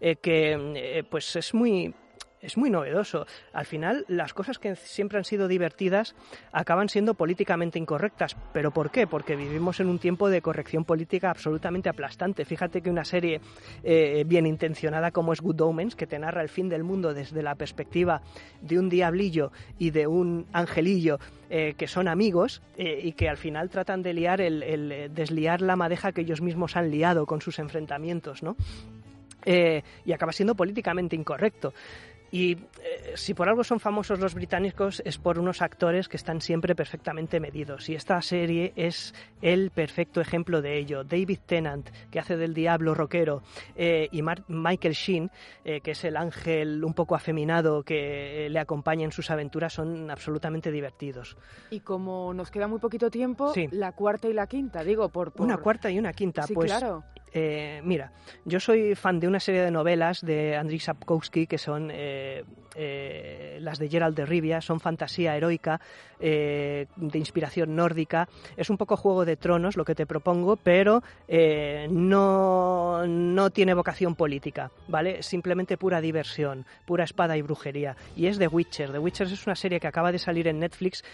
eh, que eh, pues es muy es muy novedoso. Al final, las cosas que siempre han sido divertidas acaban siendo políticamente incorrectas. ¿Pero por qué? Porque vivimos en un tiempo de corrección política absolutamente aplastante. Fíjate que una serie eh, bien intencionada como es Good Omens, que te narra el fin del mundo desde la perspectiva de un diablillo y de un angelillo que son amigos y que al final tratan de liar el, el, desliar la madeja que ellos mismos han liado con sus enfrentamientos, ¿no? Y acaba siendo políticamente incorrecto. Y eh, si por algo son famosos los británicos es por unos actores que están siempre perfectamente medidos. Y esta serie es el perfecto ejemplo de ello. David Tennant, que hace del diablo rockero, eh, y Michael Sheen, eh, que es el ángel un poco afeminado que le acompaña en sus aventuras, son absolutamente divertidos. Y como nos queda muy poquito tiempo, la cuarta y la quinta, digo, por... Una cuarta y una quinta, sí, pues... claro. Eh, mira, yo soy fan de una serie de novelas de Andrzej Sapkowski que son eh, eh, las de Gerald de Rivia, son fantasía heroica, de inspiración nórdica. Es un poco Juego de Tronos lo que te propongo, pero no, no tiene vocación política, ¿vale? Simplemente pura diversión, pura espada y brujería. Y es The Witcher. The Witcher es una serie que acaba de salir en Netflix.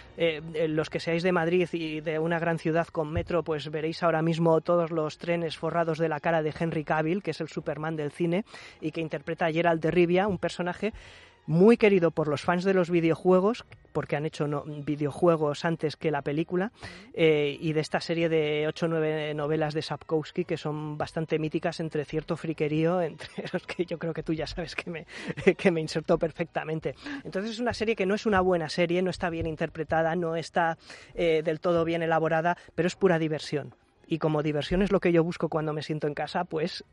los que seáis de Madrid y de una gran ciudad con metro, pues veréis ahora mismo todos los trenes forrados de la cara de Henry Cavill, que es el Superman del cine, y que interpreta a Gerald de Rivia, un personaje muy querido por los fans de los videojuegos, porque han hecho videojuegos antes que la película, eh, y de esta serie de ocho o nueve novelas de Sapkowski que son bastante míticas entre cierto friquerío, entre los que yo creo que tú ya sabes que me, que me insertó perfectamente. Entonces es una serie que no es una buena serie, no está bien interpretada, no está eh, del todo bien elaborada, pero es pura diversión y como diversión es lo que yo busco cuando me siento en casa, pues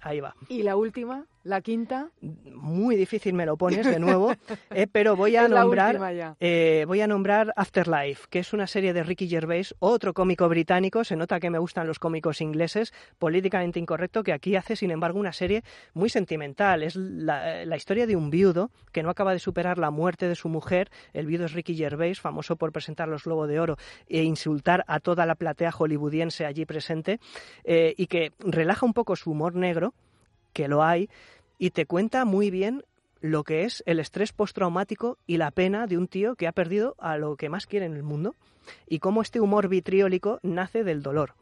ahí va. ¿Y la última? ¿La quinta? Muy difícil me lo pones de nuevo, eh, pero voy a nombrar eh, voy a nombrar Afterlife, que es una serie de Ricky Gervais, otro cómico británico. Se nota que me gustan los cómicos ingleses, políticamente incorrecto, que aquí hace, sin embargo, una serie muy sentimental. Es la, la historia de un viudo que no acaba de superar la muerte de su mujer. El viudo es Ricky Gervais, famoso por presentar los Globo de Oro e insultar a toda la platea hollywoodiense allí presente, eh, y que relaja un poco su humor negro, que lo hay, y te cuenta muy bien lo que es el estrés postraumático y la pena de un tío que ha perdido a lo que más quiere en el mundo y cómo este humor vitriólico nace del dolor.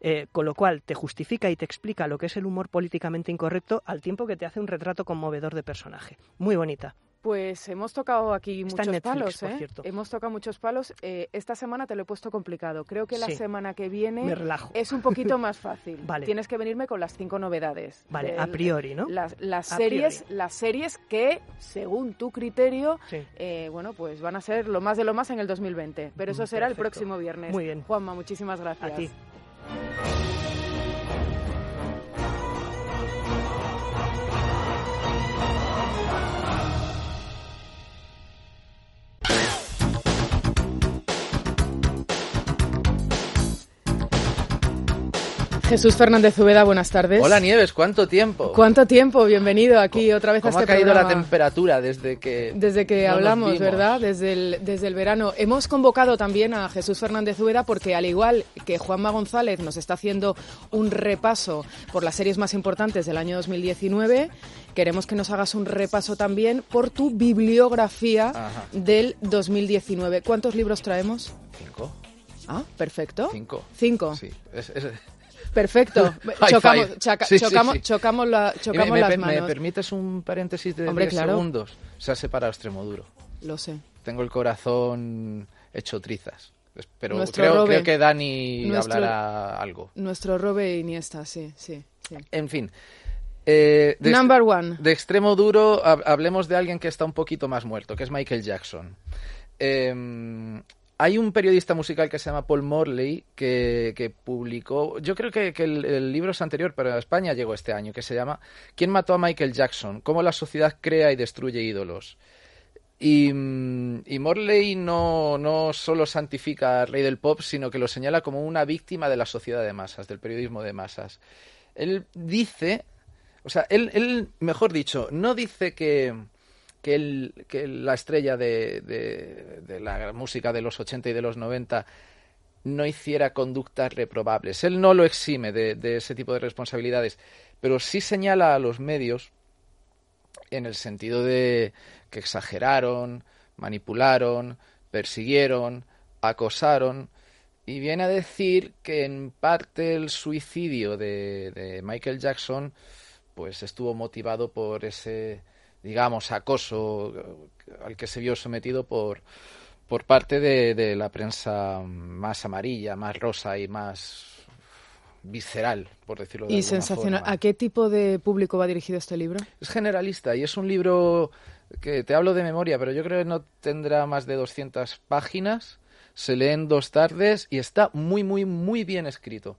Eh, con lo cual te justifica y te explica lo que es el humor políticamente incorrecto al tiempo que te hace un retrato conmovedor de personaje. Muy bonita. Pues hemos tocado aquí muchos palos, ¿eh? Hemos tocado muchos palos. Eh, esta semana te lo he puesto complicado. Creo que la semana que viene es un poquito más fácil. vale. Tienes que venirme con las cinco novedades. Vale, a priori, ¿no? Las, series, las series que, según tu criterio, eh, bueno, pues van a ser lo más de lo más en el 2020. Pero eso será el próximo viernes. Muy bien. Juanma, muchísimas gracias. A ti. Jesús Fernández Ubeda, buenas tardes. Hola Nieves, ¿cuánto tiempo? ¿Cuánto tiempo? Bienvenido aquí otra vez a este ha caído la temperatura desde que Desde que hablamos, ¿verdad? Desde el, desde el verano. Hemos convocado también a Jesús Fernández Ubeda porque al igual que Juanma González nos está haciendo un repaso por las series más importantes del año 2019, queremos que nos hagas un repaso también por tu bibliografía del 2019. ¿Cuántos libros traemos? Cinco. Ah, perfecto. Cinco. Cinco. Sí, Perfecto. chocamos, chocamos, chocamos, la, chocamos me, las manos. ¿Me permites un paréntesis de 10 segundos? Se ha separado Extremoduro. Lo sé. Tengo el corazón hecho trizas. Pero creo, creo, que Dani hablará algo. Nuestro Robe Iniesta, sí, sí. sí. En fin. Eh, de Number one. De extremo duro, hablemos de alguien que está un poquito más muerto, que es Michael Jackson. Eh, hay un periodista musical que se llama Paul Morley que, publicó, yo creo que, el, libro es anterior, pero a España llegó este año, que se llama ¿Quién mató a Michael Jackson? Cómo la sociedad crea y destruye ídolos. Y, mm, y Morley no, no solo santifica al rey del pop, sino que lo señala como una víctima de la sociedad de masas, del periodismo de masas. Él dice, o sea, él, él mejor dicho, no dice que, que, que la estrella de, de- de la música de los 80 y de los 90 no hiciera conductas reprobables. Él no lo exime de, de ese tipo de responsabilidades, pero sí señala a los medios en el sentido de que exageraron, manipularon, persiguieron, acosaron, y viene a decir que en parte el suicidio de, de Michael Jackson pues estuvo motivado por ese, digamos, acoso al que se vio sometido por, por parte de, de la prensa más amarilla, más rosa y más visceral, por decirlo de Y alguna sensacional. forma. ¿A qué tipo de público va dirigido este libro? Es generalista y es un libro que te hablo de memoria, pero yo creo que no tendrá más de 200 páginas. Se lee en dos tardes y está muy, muy, muy bien escrito.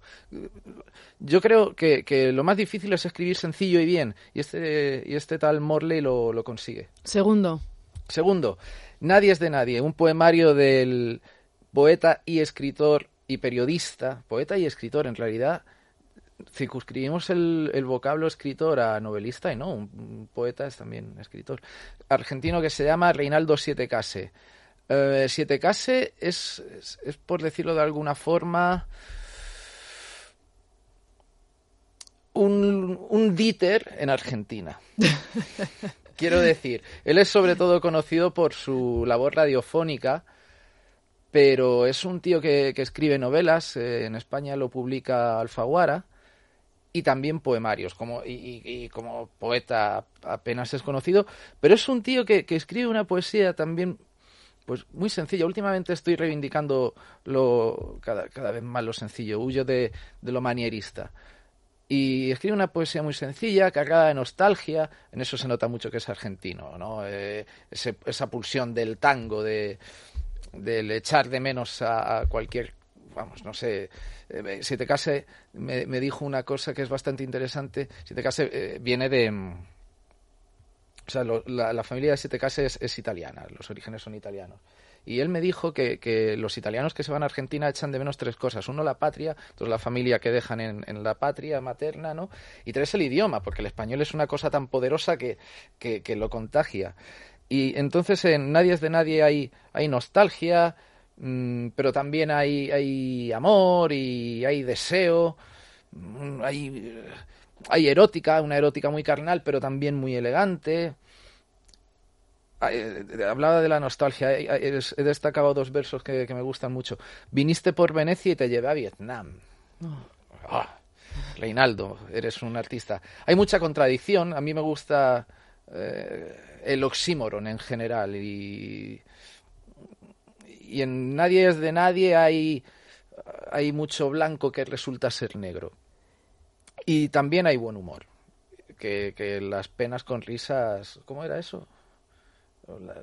Yo creo que, que lo más difícil es escribir sencillo y bien, y este, y este tal Morley lo, lo consigue. Segundo. Segundo, Nadie es de nadie, un poemario del poeta y escritor y periodista, poeta y escritor en realidad, circunscribimos el, el vocablo escritor a novelista y no, un, un poeta es también escritor, argentino que se llama Reinaldo Siete Case. Eh, Siete Case es, es, es, por decirlo de alguna forma, un, un Dieter en Argentina. Quiero decir, él es sobre todo conocido por su labor radiofónica, pero es un tío que, que escribe novelas, eh, en España lo publica Alfaguara, y también poemarios, como, y, como poeta apenas es conocido, pero es un tío que, que escribe una poesía también pues muy sencilla. Últimamente estoy reivindicando lo, cada, cada vez más lo sencillo, huyo de, de lo manierista y escribe una poesía muy sencilla, cargada de nostalgia, en eso se nota mucho que es argentino, ¿no? Eh, ese, esa pulsión del tango, de del echar de menos a, cualquier, vamos, no sé, eh, si te case, me, me, dijo una cosa que es bastante interesante, si te case eh, viene de... O sea, la, familia de Siete Case es, italiana, los orígenes son italianos. Y él me dijo que, que, los italianos que se van a Argentina echan de menos tres cosas. Uno, la patria, dos, la familia que dejan en, en la patria materna, ¿no? Y tres, el idioma, porque el español es una cosa tan poderosa que, que, lo contagia. Y entonces en Nadie es de Nadie hay, hay nostalgia, mmm, pero también hay, hay amor y hay deseo, hay, hay erótica, una erótica muy carnal, pero también muy elegante hablaba de la nostalgia. He destacado dos versos que, que, me gustan mucho. Viniste por Venecia y te llevé a Vietnam. Oh. Reinaldo, eres un artista. Hay mucha contradicción. A mí me gusta eh, el oxímoron en general. Y, y en Nadie es de nadie hay, hay mucho blanco que resulta ser negro. Y también hay buen humor. Que, que las penas con risas. ¿Cómo era eso?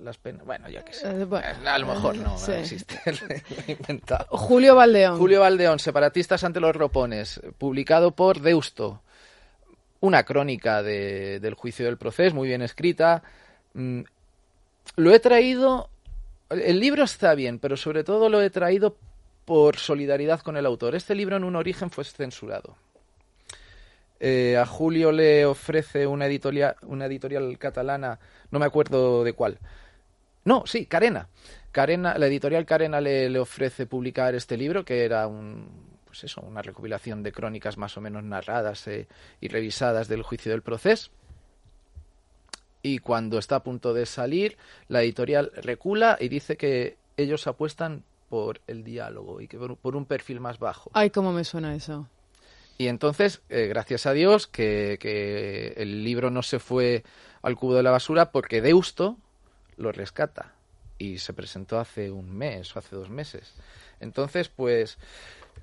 las penas. Bueno, ya que sé. Eh, bueno, a lo mejor no, sí. no existe. Lo he inventado. Julio Valdeón. Julio Valdeón, Separatistas ante los ropones, publicado por Deusto. Una crónica de, del juicio del proceso, muy bien escrita. Mm, lo he traído. El libro está bien, pero sobre todo lo he traído por solidaridad con el autor. Este libro en un origen fue censurado. Eh, a Julio le ofrece una editorial, una editorial catalana, no me acuerdo de cuál. No, sí, Carena. Carena la editorial Carena le, le, ofrece publicar este libro, que era un, pues eso, una recopilación de crónicas más o menos narradas eh, y revisadas del juicio del proceso. Y cuando está a punto de salir, la editorial recula y dice que ellos apuestan por el diálogo y que por, por un perfil más bajo. Ay, cómo me suena eso. Y entonces, eh, gracias a Dios, que, que, el libro no se fue al cubo de la basura porque Deusto lo rescata. Y se presentó hace un mes o hace dos meses. Entonces, pues,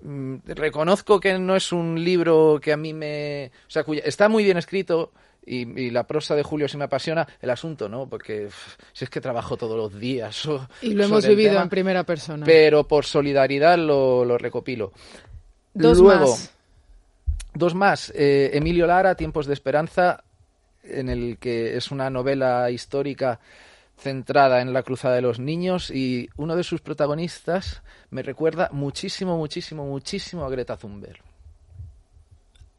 mmm, reconozco que no es un libro que a mí me... O sea, cuya, está muy bien escrito y, y, la prosa de Julio se me apasiona el asunto, ¿no? Porque uf, si es que trabajo todos los días. So, y lo hemos vivido tema, en primera persona. Pero por solidaridad lo, lo recopilo. Dos Luego, más. Dos más. Eh, Emilio Lara, Tiempos de Esperanza, en el que es una novela histórica centrada en la cruzada de los niños y uno de sus protagonistas me recuerda muchísimo, muchísimo, muchísimo a Greta Thunberg.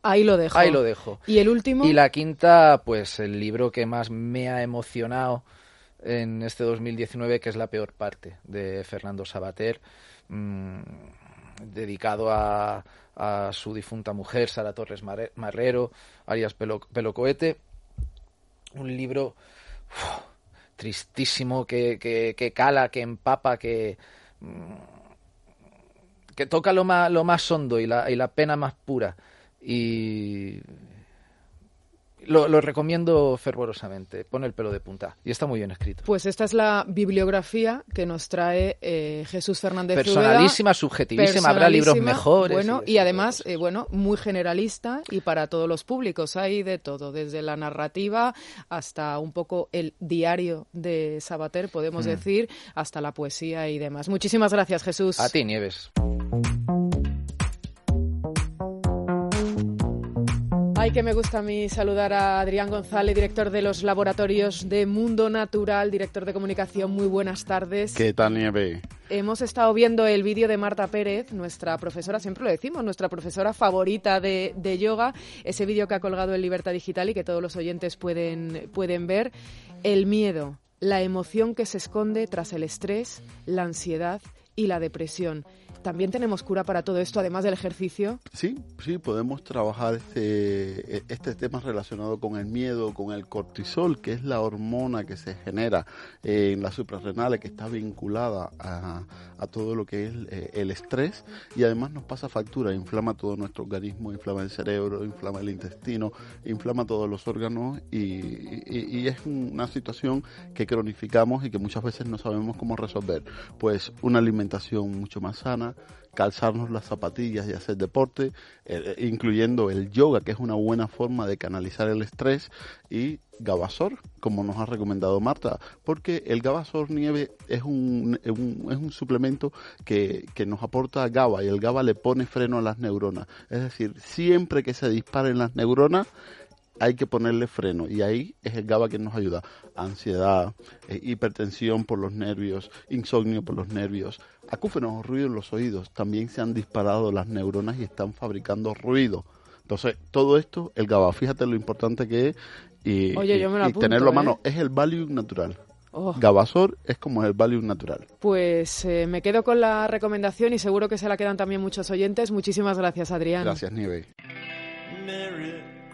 Ahí lo dejo. Ahí lo dejo. ¿Y el último? Y la quinta, pues el libro que más me ha emocionado en este 2019, que es La peor parte, de Fernando Sabater, mmm, dedicado a, a, su difunta mujer, Sara Torres Marrero, alias Pelo, Pelocoete. Un libro tristísimo que, que, cala, que empapa, que, mmm, que toca lo más, lo más hondo y la, y la pena más pura y lo, lo, recomiendo fervorosamente. Pone el pelo de punta y está muy bien escrito. Pues esta es la bibliografía que nos trae eh, Jesús Fernández Personalísima, subjetivísima, habrá libros mejores. Bueno, y, y además, eh, bueno, muy generalista y para todos los públicos. Hay de todo, desde la narrativa hasta un poco el diario de Sabater, podemos mm. decir, hasta la poesía y demás. Muchísimas gracias, Jesús. A ti, Nieves. Ay, que me gusta a mí saludar a Adrián González, director de los laboratorios de Mundo Natural, director de comunicación. Muy buenas tardes. ¿Qué tal, Nieve? Hemos estado viendo el vídeo de Marta Pérez, nuestra profesora, siempre lo decimos, nuestra profesora favorita de, de yoga, ese vídeo que ha colgado en Libertad Digital y que todos los oyentes pueden, pueden ver. El miedo, la emoción que se esconde tras el estrés, la ansiedad y la depresión. ¿También tenemos cura para todo esto, además del ejercicio? Sí, sí, podemos trabajar este, este tema relacionado con el miedo, con el cortisol, que es la hormona que se genera en las suprarrenales, que está vinculada a, a todo lo que es eh, el estrés y además nos pasa factura, inflama todo nuestro organismo, inflama el cerebro, inflama el intestino, inflama todos los órganos y, y, y es una situación que cronificamos y que muchas veces no sabemos cómo resolver. Pues una alimentación mucho más sana, calzarnos las zapatillas y hacer deporte, eh, incluyendo el yoga, que es una buena forma de canalizar el estrés, y Gabasor, como nos ha recomendado Marta, porque el Gabasor nieve es un, un es un suplemento que, que, nos aporta GABA y el GABA le pone freno a las neuronas. Es decir, siempre que se disparen las neuronas, hay que ponerle freno y ahí es el GABA que nos ayuda. Ansiedad, eh, hipertensión por los nervios, insomnio por los nervios, acúfenos, ruido en los oídos. También se han disparado las neuronas y están fabricando ruido. Entonces, todo esto, el GABA, fíjate lo importante que es y, Oye, yo me lo y apunto, tenerlo a ¿eh? mano. Es el Valium natural. Oh. Gabasor es como el Valium natural. Pues eh, me quedo con la recomendación y seguro que se la quedan también muchos oyentes. Muchísimas gracias, Adrián. Gracias, Nieve.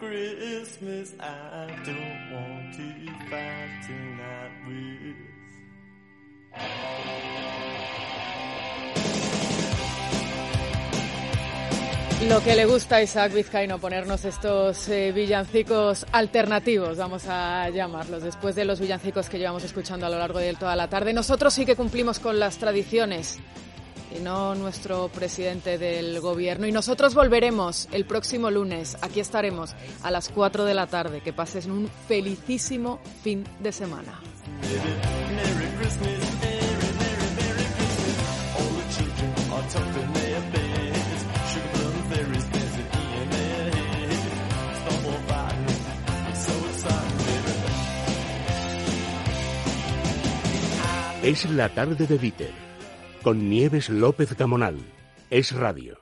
Merry Christmas, I don't want to fight tonight with. Lo que le gusta a Isaac Vizcaíno, ponernos estos eh, villancicos alternativos, vamos a llamarlos, después de los villancicos que llevamos escuchando a lo largo de toda la tarde. Nosotros sí que cumplimos con las tradiciones y no nuestro presidente del gobierno. Y nosotros volveremos el próximo lunes. Aquí estaremos a las 4 de la tarde. Que pases un felicísimo fin de semana. Es la tarde de Víter, con Nieves López Gamonal. Es radio.